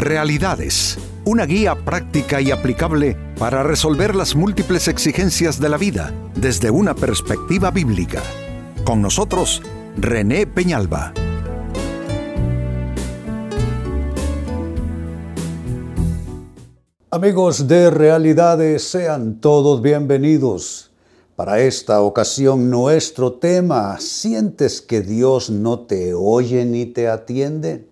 Realidades, una guía práctica y aplicable para resolver las múltiples exigencias de la vida desde una perspectiva bíblica. Con nosotros, René Peñalba. Amigos de Realidades, sean todos bienvenidos. Para esta ocasión nuestro tema, ¿sientes que Dios no te oye ni te atiende?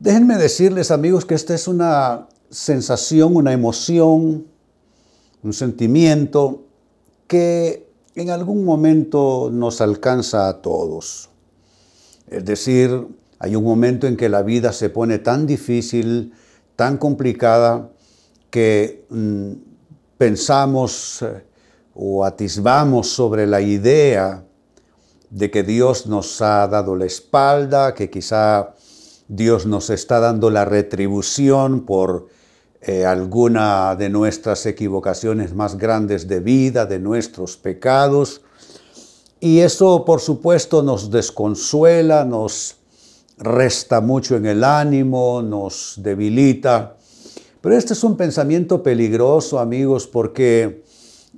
Déjenme decirles amigos que esta es una sensación, una emoción, un sentimiento que en algún momento nos alcanza a todos. Es decir, hay un momento en que la vida se pone tan difícil, tan complicada que mm, pensamos eh, o atisbamos sobre la idea de que Dios nos ha dado la espalda, que quizá Dios nos está dando la retribución por eh, alguna de nuestras equivocaciones más grandes de vida, de nuestros pecados. Y eso, por supuesto, nos desconsuela, nos resta mucho en el ánimo, nos debilita. Pero este es un pensamiento peligroso, amigos, porque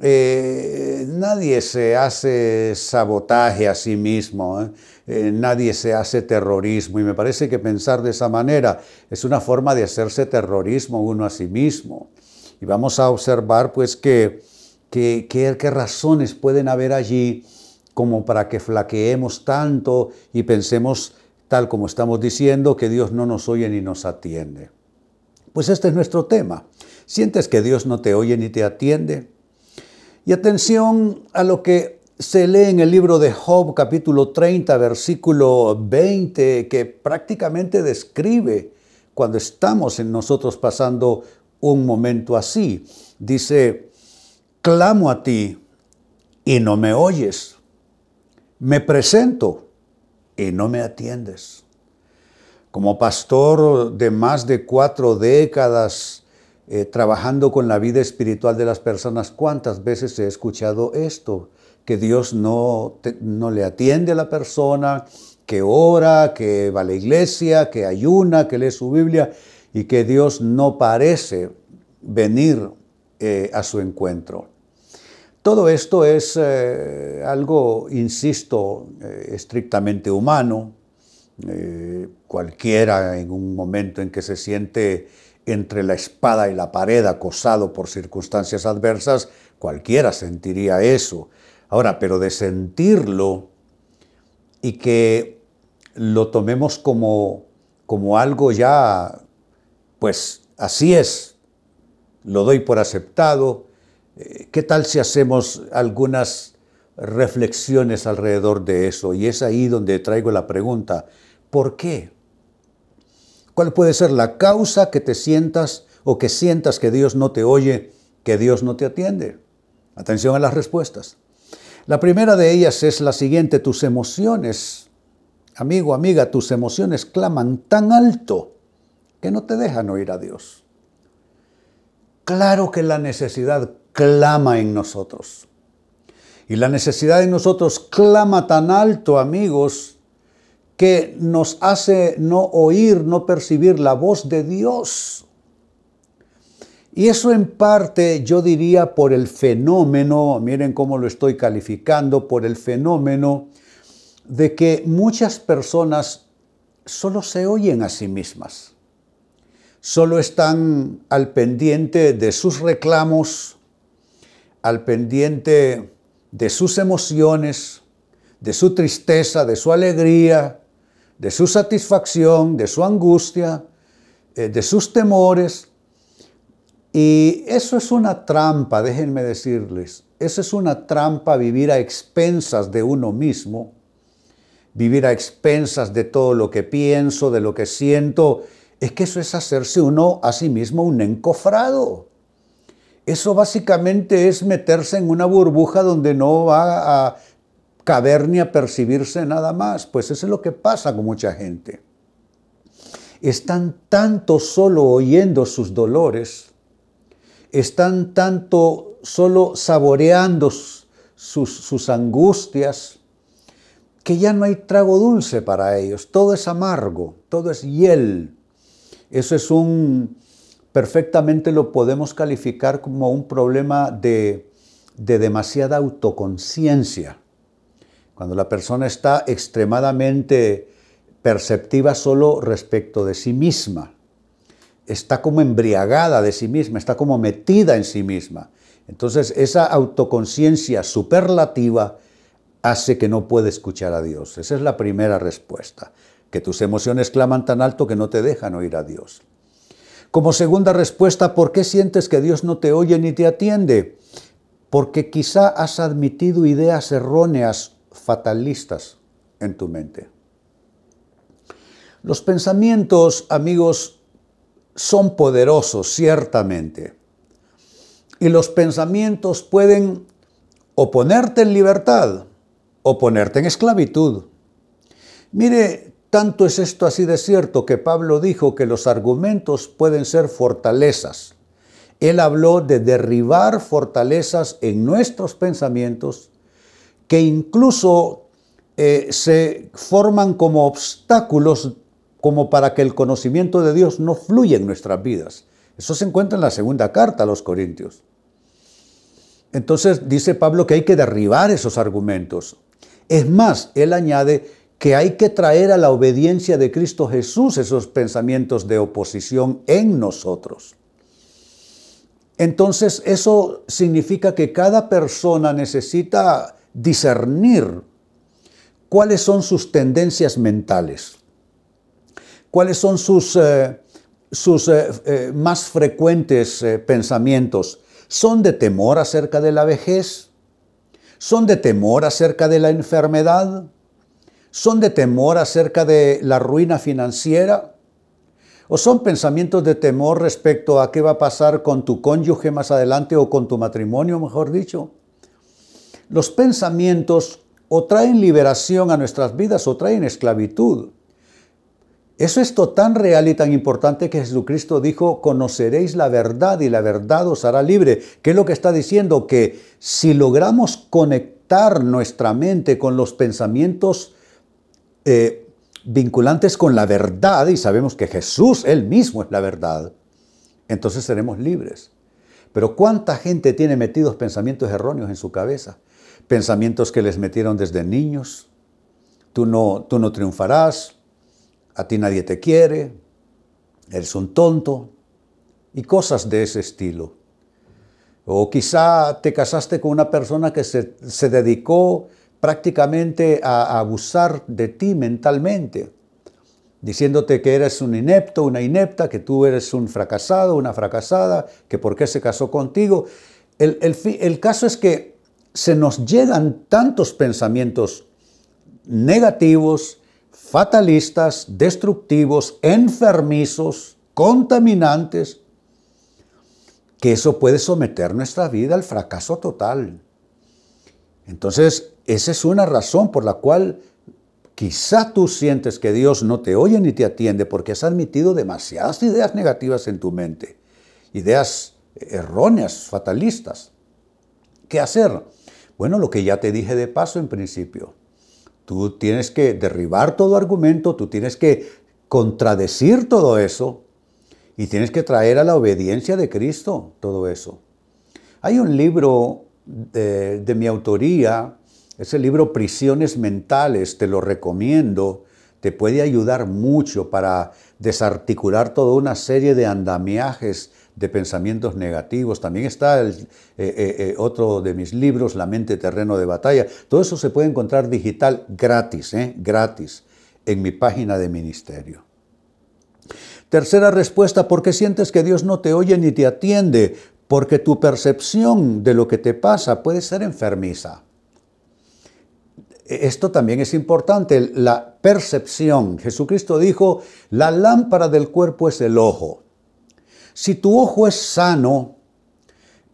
eh, nadie se hace sabotaje a sí mismo, ¿eh? Eh, nadie se hace terrorismo y me parece que pensar de esa manera es una forma de hacerse terrorismo uno a sí mismo. Y vamos a observar pues que, qué razones pueden haber allí como para que flaqueemos tanto y pensemos tal como estamos diciendo, que Dios no nos oye ni nos atiende. Pues este es nuestro tema. ¿Sientes que Dios no te oye ni te atiende? Y atención a lo que se lee en el libro de Job capítulo 30, versículo 20, que prácticamente describe cuando estamos en nosotros pasando un momento así. Dice, clamo a ti y no me oyes. Me presento y no me atiendes. Como pastor de más de cuatro décadas eh, trabajando con la vida espiritual de las personas, ¿cuántas veces he escuchado esto? Que Dios no, no le atiende a la persona, que ora, que va a la iglesia, que ayuna, que lee su Biblia y que Dios no parece venir eh, a su encuentro. Todo esto es eh, algo, insisto, eh, estrictamente humano. Cualquiera en un momento en que se siente entre la espada y la pared acosado por circunstancias adversas, cualquiera sentiría eso. Ahora, pero de sentirlo y que lo tomemos como, como algo ya, pues así es, lo doy por aceptado, eh, ¿Qué tal si hacemos algunas reflexiones alrededor de eso? Y es ahí donde traigo la pregunta, ¿por qué? ¿Cuál puede ser la causa que te sientas o que sientas que Dios no te oye, que Dios no te atiende? Atención a las respuestas. La primera de ellas es la siguiente, tus emociones, amigo, amiga, tus emociones claman tan alto que no te dejan oír a Dios. Claro que la necesidad clama en nosotros. Y la necesidad en nosotros clama tan alto, amigos, que nos hace no oír, no percibir la voz de Dios. Y eso en parte yo diría por el fenómeno, miren cómo lo estoy calificando, por el fenómeno de que muchas personas solo se oyen a sí mismas, solo están al pendiente de sus reclamos, al pendiente de sus emociones, de su tristeza, de su alegría, de su satisfacción, de su angustia, eh, de sus temores. Y eso es una trampa, déjenme decirles, eso es una trampa vivir a expensas de uno mismo, vivir a expensas de todo lo que pienso, de lo que siento. Es que eso es hacerse uno a sí mismo un encofrado. Eso básicamente es meterse en una burbuja donde no va a caber ni a percibirse nada más. Pues eso es lo que pasa con mucha gente. Están tanto solo oyendo sus dolores, están tanto solo saboreando sus, angustias, que ya no hay trago dulce para ellos. Todo es amargo, todo es hiel. Eso es un, perfectamente lo podemos calificar como un problema de, de demasiada autoconciencia. Cuando la persona está extremadamente perceptiva solo respecto de sí misma, está como embriagada de sí misma, está como metida en sí misma. Entonces esa autoconciencia superlativa hace que no pueda escuchar a Dios. Esa es la primera respuesta, que tus emociones claman tan alto que no te dejan oír a Dios. Como segunda respuesta, ¿por qué sientes que Dios no te oye ni te atiende? Porque quizá has admitido ideas erróneas, fatalistas en tu mente. Los pensamientos, amigos, son poderosos, ciertamente. Y los pensamientos pueden o ponerte en libertad o ponerte en esclavitud. Mire, tanto es esto así de cierto que Pablo dijo que los argumentos pueden ser fortalezas. Él habló de derribar fortalezas en nuestros pensamientos que incluso eh, se forman como obstáculos como para que el conocimiento de Dios no fluya en nuestras vidas. Eso se encuentra en la segunda carta a los Corintios. Entonces dice Pablo que hay que derribar esos argumentos. Es más, él añade que hay que traer a la obediencia de Cristo Jesús esos pensamientos de oposición en nosotros. Entonces eso significa que cada persona necesita discernir cuáles son sus tendencias mentales cuáles son sus, eh, sus eh, eh, más frecuentes pensamientos. ¿Son de temor acerca de la vejez? ¿Son de temor acerca de la enfermedad? ¿Son de temor acerca de la ruina financiera? ¿O son pensamientos de temor respecto a qué va a pasar con tu cónyuge más adelante o con tu matrimonio, mejor dicho? Los pensamientos o traen liberación a nuestras vidas o traen esclavitud. Eso es tan real y tan importante que Jesucristo dijo, conoceréis la verdad y la verdad os hará libre. ¿Qué es lo que está diciendo? Que si logramos conectar nuestra mente con los pensamientos eh, vinculantes con la verdad, y sabemos que Jesús, Él mismo es la verdad, entonces seremos libres. Pero ¿cuánta gente tiene metidos pensamientos erróneos en su cabeza? Pensamientos que les metieron desde niños. Tú no, tú no triunfarás, a ti nadie te quiere, eres un tonto y cosas de ese estilo. O quizá te casaste con una persona que se, dedicó prácticamente a, abusar de ti mentalmente, diciéndote que eres un inepto, una inepta, que tú eres un fracasado, una fracasada, que por qué se casó contigo. El, el caso es que se nos llegan tantos pensamientos negativos, fatalistas, destructivos, enfermizos, contaminantes, que eso puede someter nuestra vida al fracaso total. Entonces, esa es una razón por la cual quizá tú sientes que Dios no te oye ni te atiende porque has admitido demasiadas ideas negativas en tu mente, ideas erróneas, fatalistas. ¿Qué hacer? Bueno, lo que ya te dije de paso en principio. Tú tienes que derribar todo argumento, tú tienes que contradecir todo eso y tienes que traer a la obediencia de Cristo todo eso. Hay un libro de, mi autoría, ese libro Prisiones Mentales, te lo recomiendo, te puede ayudar mucho para desarticular toda una serie de andamiajes de pensamientos negativos. También está el, eh, eh, eh, otro de mis libros, La mente terreno de batalla. Todo eso se puede encontrar digital gratis, gratis, en mi página de ministerio. Tercera respuesta, ¿por qué sientes que Dios no te oye ni te atiende? Porque tu percepción de lo que te pasa puede ser enfermiza. Esto también es importante, la percepción. Jesucristo dijo, la lámpara del cuerpo es el ojo. Si tu ojo es sano,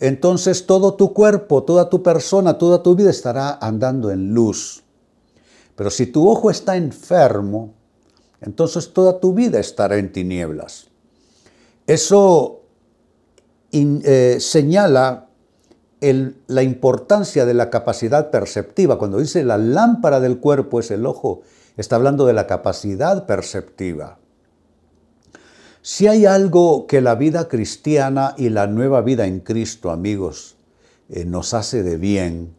entonces todo tu cuerpo, toda tu persona, toda tu vida estará andando en luz. Pero si tu ojo está enfermo, entonces toda tu vida estará en tinieblas. Eso eh, señala la importancia de la capacidad perceptiva. Cuando dice la lámpara del cuerpo es el ojo, está hablando de la capacidad perceptiva. Si hay algo que la vida cristiana y la nueva vida en Cristo, amigos, eh, nos hace de bien,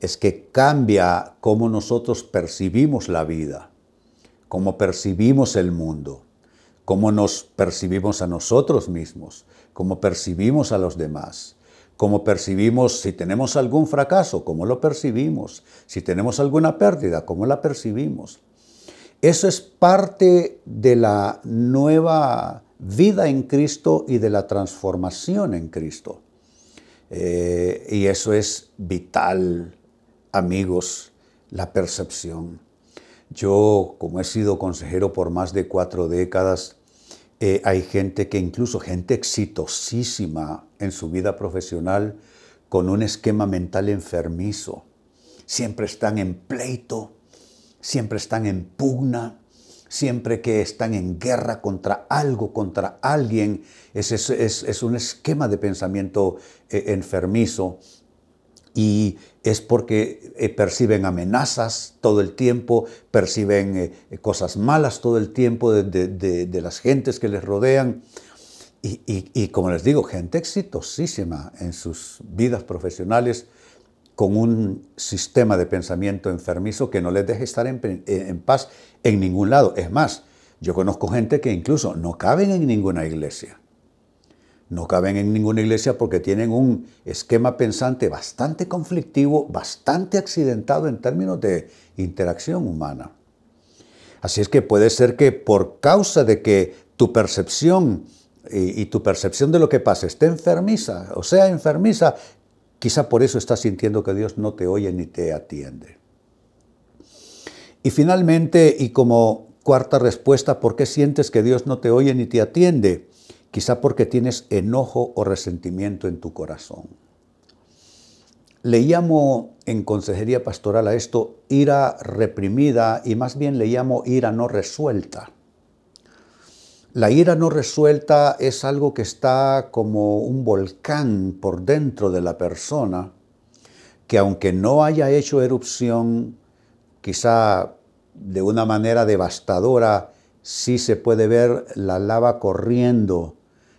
es que cambia cómo nosotros percibimos la vida, cómo percibimos el mundo, cómo nos percibimos a nosotros mismos, cómo percibimos a los demás, cómo percibimos si tenemos algún fracaso, cómo lo percibimos, si tenemos alguna pérdida, cómo la percibimos. Eso es parte de la nueva vida en Cristo y de la transformación en Cristo. Eh, y eso es vital, amigos, la percepción. Yo, como he sido consejero por más de cuatro décadas, eh, hay gente que incluso gente exitosísima en su vida profesional con un esquema mental enfermizo. Siempre están en pleito, siempre están en pugna, siempre que están en guerra contra algo, contra alguien. Es, un esquema de pensamiento eh, enfermizo y es porque eh, perciben amenazas todo el tiempo, perciben eh, cosas malas todo el tiempo de, las gentes que les rodean. Y, como les digo, gente exitosísima en sus vidas profesionales con un sistema de pensamiento enfermizo que no les deja estar en paz en ningún lado. Es más, yo conozco gente que incluso no caben en ninguna iglesia no caben en ninguna iglesia porque tienen un esquema pensante bastante conflictivo, bastante accidentado en términos de interacción humana. Así es que puede ser que por causa de que tu percepción y, tu percepción de lo que pasa esté enfermiza, o sea, enfermiza, quizá por eso estás sintiendo que Dios no te oye ni te atiende. Y finalmente, y como cuarta respuesta, ¿por qué sientes que Dios no te oye ni te atiende? quizá porque tienes enojo o resentimiento en tu corazón. Le llamo en consejería pastoral a esto ira reprimida y más bien le llamo ira no resuelta. La ira no resuelta es algo que está como un volcán por dentro de la persona, que aunque no haya hecho erupción, quizá de una manera devastadora, sí se puede ver la lava corriendo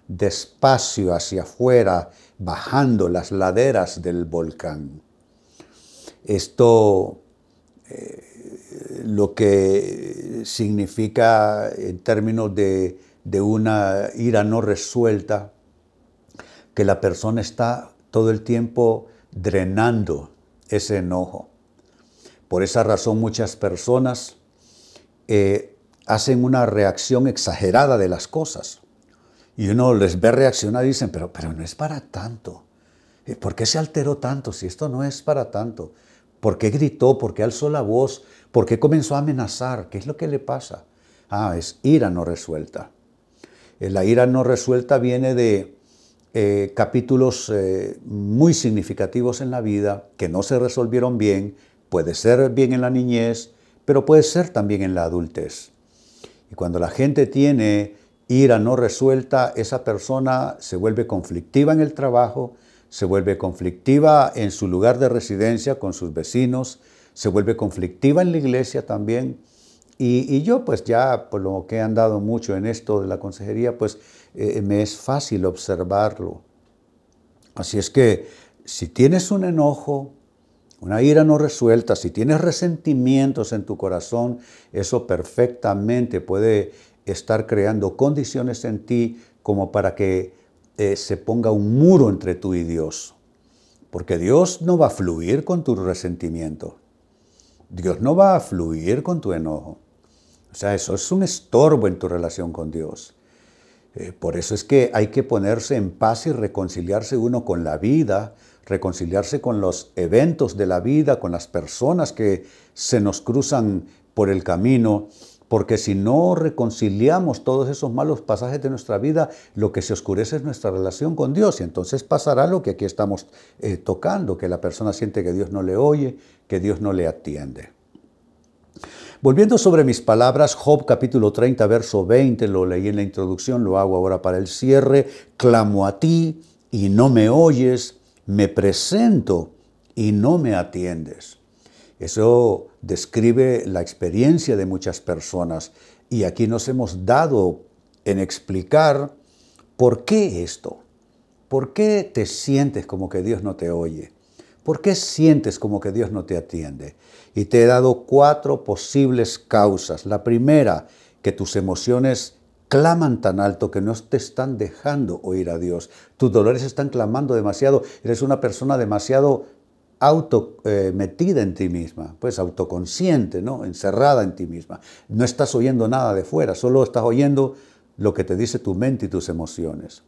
despacio hacia afuera, bajando las laderas del volcán. Esto lo que significa en términos de, de una ira no resuelta, que la persona está todo el tiempo drenando ese enojo. Por esa razón muchas personas eh, hacen una reacción exagerada de las cosas. Y uno les ve reaccionar y dicen, pero, pero no es para tanto. ¿Por qué se alteró tanto si esto no es para tanto? ¿Por qué gritó? ¿Por qué alzó la voz? ¿Por qué comenzó a amenazar? ¿Qué es lo que le pasa? Ah, es ira no resuelta. Eh, la ira no resuelta viene de eh, capítulos eh, muy significativos en la vida que no se resolvieron bien. Puede ser bien en la niñez, pero puede ser también en la adultez. Y cuando la gente tiene ira no resuelta, esa persona se vuelve conflictiva en el trabajo, se vuelve conflictiva en su lugar de residencia con sus vecinos, se vuelve conflictiva en la iglesia también. Y, yo pues ya por lo que he andado mucho en esto de la consejería, pues eh, me es fácil observarlo. Así es que si tienes un enojo, una ira no resuelta, si tienes resentimientos en tu corazón, eso perfectamente puede estar creando condiciones en ti como para que eh, se ponga un muro entre tú y Dios. Porque Dios no va a fluir con tu resentimiento. Dios no va a fluir con tu enojo. O sea, eso es un estorbo en tu relación con Dios. Eh, por eso es que hay que ponerse en paz y reconciliarse uno con la vida, reconciliarse con los eventos de la vida, con las personas que se nos cruzan por el camino porque si no reconciliamos todos esos malos pasajes de nuestra vida, lo que se oscurece es nuestra relación con Dios. Y entonces pasará lo que aquí estamos eh, tocando, que la persona siente que Dios no le oye, que Dios no le atiende. Volviendo sobre mis palabras, Job capítulo 30, verso 20, lo leí en la introducción, lo hago ahora para el cierre. Clamo a ti y no me oyes, me presento y no me atiendes. Eso describe la experiencia de muchas personas y aquí nos hemos dado en explicar por qué esto. ¿Por qué te sientes como que Dios no te oye? ¿Por qué sientes como que Dios no te atiende? Y te he dado cuatro posibles causas. La primera, que tus emociones claman tan alto que no te están dejando oír a Dios. Tus dolores están clamando demasiado. Eres una persona demasiado auto eh, metida en ti misma, pues autoconsciente, ¿no? Encerrada en ti misma. No estás oyendo nada de fuera, solo estás oyendo lo que te dice tu mente y tus emociones.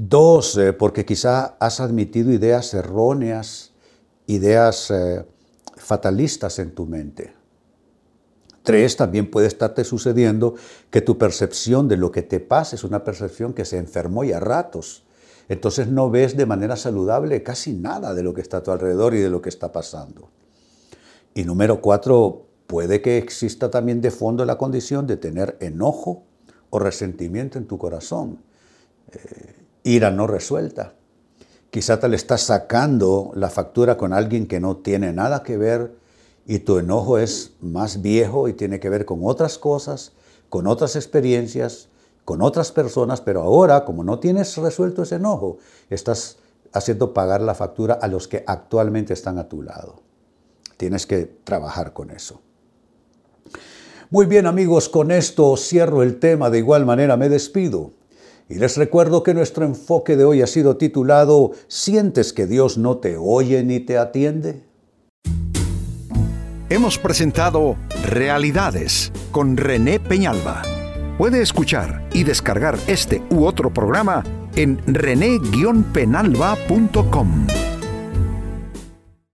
Dos, eh, porque quizá has admitido ideas erróneas, ideas eh, fatalistas en tu mente. Tres, también puede estarte sucediendo que tu percepción de lo que te pasa es una percepción que se enfermó y a ratos. Entonces no ves de manera saludable casi nada de lo que está a tu alrededor y de lo que está pasando. Y número cuatro, puede que exista también de fondo la condición de tener enojo o resentimiento en tu corazón. Eh, ira no resuelta. Quizá te le estás sacando la factura con alguien que no tiene nada que ver y tu enojo es más viejo y tiene que ver con otras cosas, con otras experiencias, con otras personas, pero ahora, como no tienes resuelto ese enojo, estás haciendo pagar la factura a los que actualmente están a tu lado. Tienes que trabajar con eso. Muy bien amigos, con esto cierro el tema, de igual manera me despido. Y les recuerdo que nuestro enfoque de hoy ha sido titulado ¿Sientes que Dios no te oye ni te atiende? Hemos presentado Realidades con René Peñalba. Puede escuchar y descargar este u otro programa en rene-penalba.com.